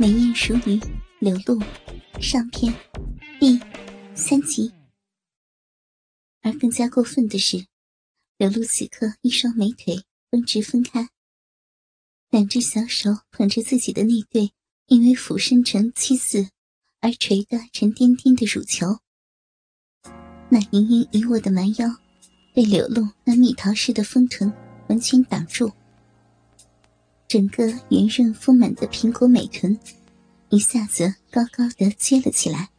美艳熟女柳露上篇第三集。而更加过分的是，柳露此刻一双美腿分直分开，两只小手捧着自己的那对因为俯身成七字而垂得沉甸甸的乳球，那盈盈一握的蛮腰被柳露那蜜桃似的丰臀完全挡住。整个圆润丰满的苹果美臀，一下子高高的撅了起来。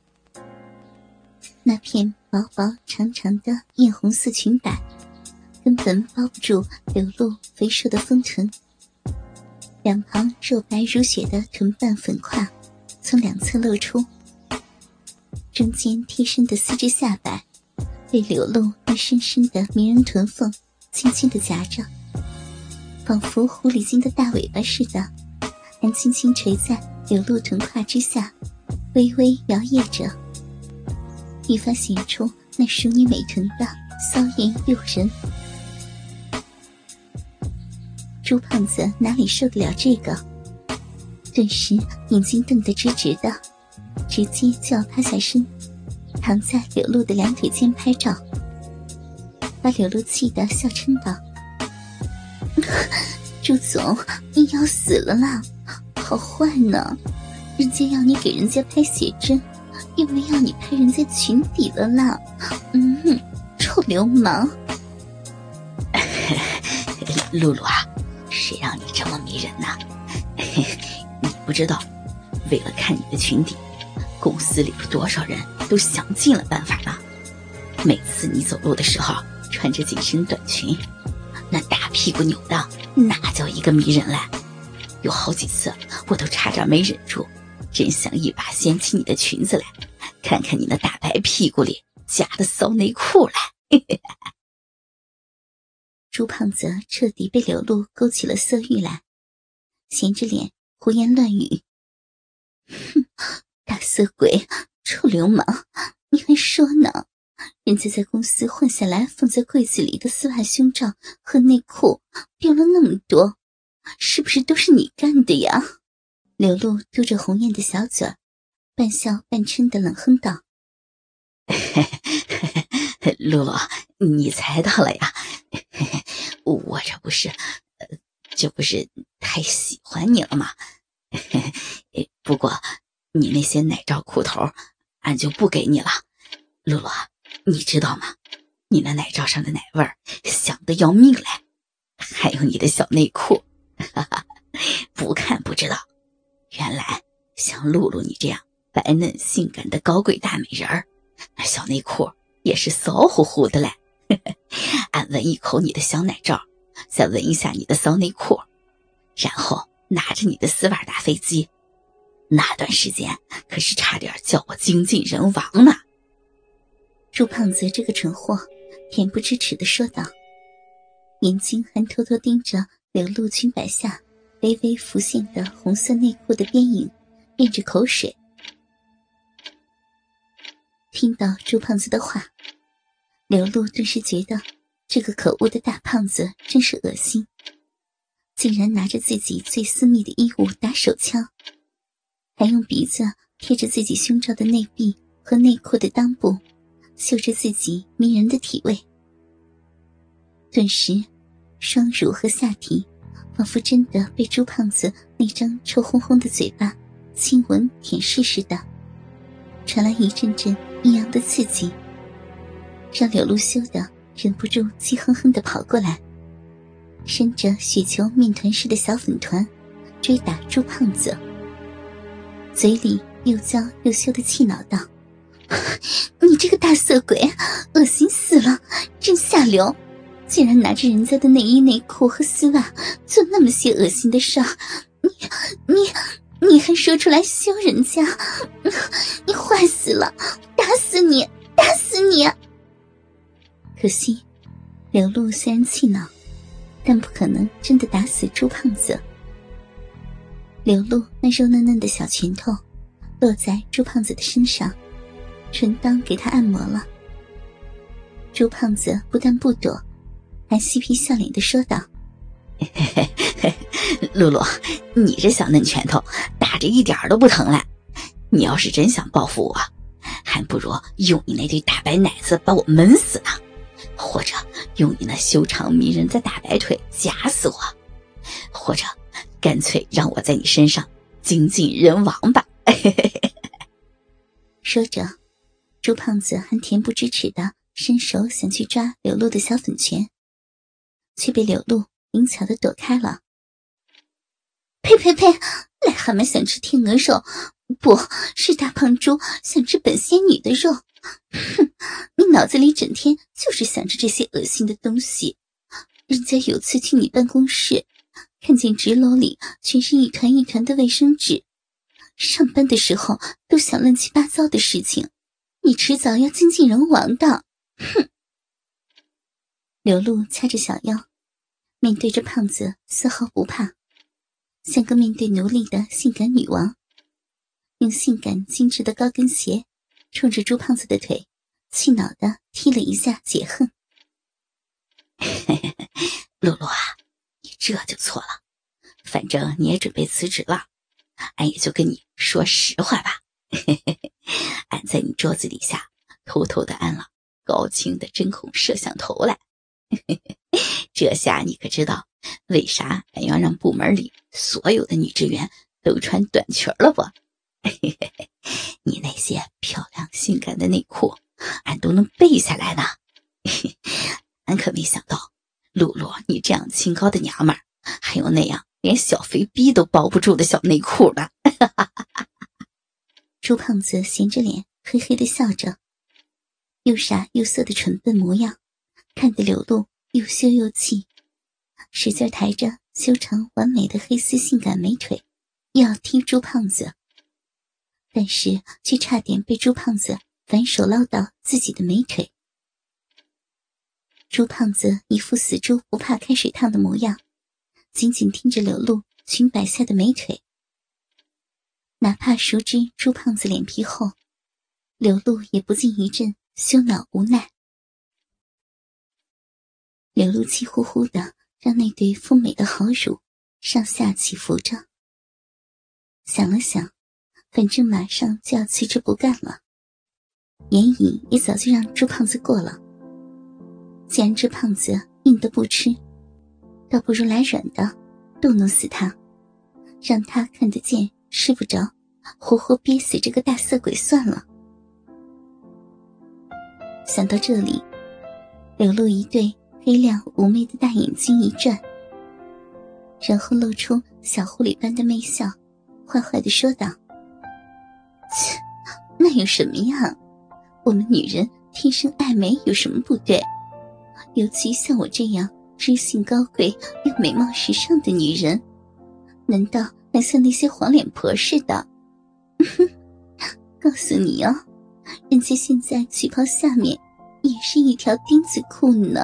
那片薄薄长长的艳红色裙摆，根本包不住流露肥硕的丰臀。两旁肉白如雪的臀瓣粉胯，从两侧露出。中间贴身的丝质下摆，被流露那深深的迷人臀缝轻轻的夹着。仿佛狐狸精的大尾巴似的，还轻轻垂在柳露臀胯之下，微微摇曳着，愈发显出那熟女美臀的骚艳诱人。朱胖子哪里受得了这个，顿时眼睛瞪得直直的，直接就要趴下身，躺在柳露的两腿间拍照，把柳露气得笑称道。朱总，你要死了啦！好坏呢，人家要你给人家拍写真，又没要你拍人家裙底了啦！嗯，臭流氓！露露啊，谁让你这么迷人呢？你不知道，为了看你的裙底，公司里有多少人都想尽了办法了。每次你走路的时候，穿着紧身短裙。那大屁股扭的，那叫一个迷人嘞？有好几次，我都差点没忍住，真想一把掀起你的裙子来，看看你那大白屁股里夹的骚内裤来。朱胖子彻底被柳露勾起了色欲来，闲着脸胡言乱语：“哼，大色鬼，臭流氓，你还说呢？”人家在公司换下来放在柜子里的丝袜、胸罩和内裤丢了那么多，是不是都是你干的呀？刘露嘟着红艳的小嘴，半笑半嗔的冷哼道：“露露，你猜到了呀？我这不是，这不是太喜欢你了吗？不过你那些奶罩、裤头，俺就不给你了，露露。”你知道吗？你那奶罩上的奶味儿香的要命嘞，还有你的小内裤，哈哈，不看不知道，原来像露露你这样白嫩性感的高贵大美人儿，那小内裤也是骚乎乎的嘞。俺闻一口你的小奶罩，再闻一下你的骚内裤，然后拿着你的丝袜打飞机，那段时间可是差点叫我精尽人亡呢。朱胖子这个蠢货，恬不知耻的说道，眼睛还偷偷盯着柳露裙摆下微微浮现的红色内裤的边影，咽着口水。听到朱胖子的话，柳露顿时觉得这个可恶的大胖子真是恶心，竟然拿着自己最私密的衣物打手枪，还用鼻子贴着自己胸罩的内壁和内裤的裆部。嗅着自己迷人的体味，顿时，双乳和下体仿佛真的被朱胖子那张臭烘烘的嘴巴亲吻舔舐似的，传来一阵阵异样的刺激，让柳露羞的忍不住气哼哼的跑过来，伸着雪球面团似的小粉团追打朱胖子，嘴里又娇又羞的气恼道。你这个大色鬼，恶心死了！真下流，竟然拿着人家的内衣内裤和丝袜做那么些恶心的事儿，你你你还说出来羞人家，你坏死了！打死你，打死你！可惜，刘露虽然气恼，但不可能真的打死朱胖子。刘露那肉嫩嫩的小拳头落在朱胖子的身上。纯当给他按摩了。朱胖子不但不躲，还嬉皮笑脸的说道：“露露，你这小嫩拳头打打着一点都不疼了。你要是真想报复我，还不如用你那对大白奶子把我闷死呢，或者用你那修长迷人的大白腿夹死我，或者干脆让我在你身上精尽人亡吧。说着，朱胖子还恬不知耻的伸手想去抓柳露的小粉拳，却被柳露灵巧的躲开了。呸呸呸！癞蛤蟆想吃天鹅肉，不是大胖猪想吃本仙女的肉。哼，你脑子里整天就是想着这些恶心的东西。人家有次去你办公室，看见纸篓里全是一团一团的卫生纸，上班的时候都想乱七八糟的事情，你迟早要精尽人亡的。哼！刘露掐着小腰，面对着胖子丝毫不怕。像个面对奴隶的性感女王，用性感精致的高跟鞋冲着朱胖子的腿，气恼的踢了一下解恨。露露啊，你这就错了，反正你也准备辞职了，俺也就跟你说实话吧。俺在你桌子底下偷偷的安了高清的针孔摄像头来，这下你可知道。为啥俺要让部门里所有的女职员都穿短裙了不？你那些漂亮性感的内裤，俺都能背下来呢。俺可没想到，露露你这样清高的娘们儿，还有那样连小肥逼都包不住的小内裤呢。朱胖子闲着脸，嘿嘿的笑着，又傻又色的蠢笨模样，看得柳露又羞又气。使劲抬着修长完美的黑丝性感美腿，要踢朱胖子，但是却差点被朱胖子反手捞到自己的美腿。朱胖子一副死猪不怕开水烫的模样，紧紧盯着柳露裙摆下的美腿。哪怕熟知朱胖子脸皮厚，柳露也不禁一阵羞恼无奈。柳露气呼呼的。让那对丰美的好乳上下起伏着。想了想，反正马上就要辞职不干了，眼影也早就让朱胖子过了。既然这胖子硬的不吃，倒不如来软的，逗弄死他，让他看得见睡不着，活活憋死这个大色鬼算了。想到这里，流露一对。黑亮妩媚的大眼睛一转，然后露出小狐狸般的媚笑，坏坏的说道：“切，那有什么呀？我们女人天生爱美有什么不对？尤其像我这样知性高贵又美貌时尚的女人，难道还像那些黄脸婆似的？告诉你哦，人家现在旗袍下面也是一条丁字裤呢。”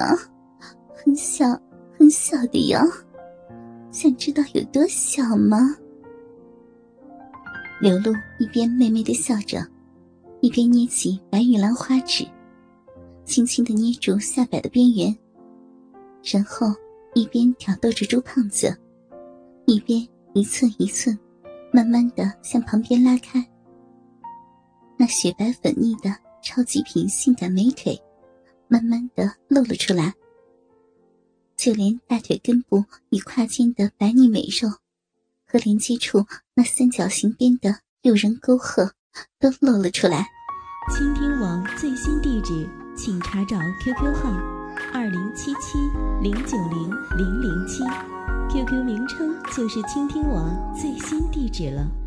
很小很小的哟，想知道有多小吗？刘露一边媚媚的笑着，一边捏起白玉兰花指，轻轻的捏住下摆的边缘，然后一边挑逗着朱胖子，一边一寸一寸，慢慢的向旁边拉开。那雪白粉腻的超级品性感美腿，慢慢的露了出来。就连大腿根部与胯间的白腻美肉，和连接处那三角形边的诱人沟壑，都露了出来。倾听网最新地址，请查找 QQ 号：二零七七零九零零零七，QQ 名称就是倾听网最新地址了。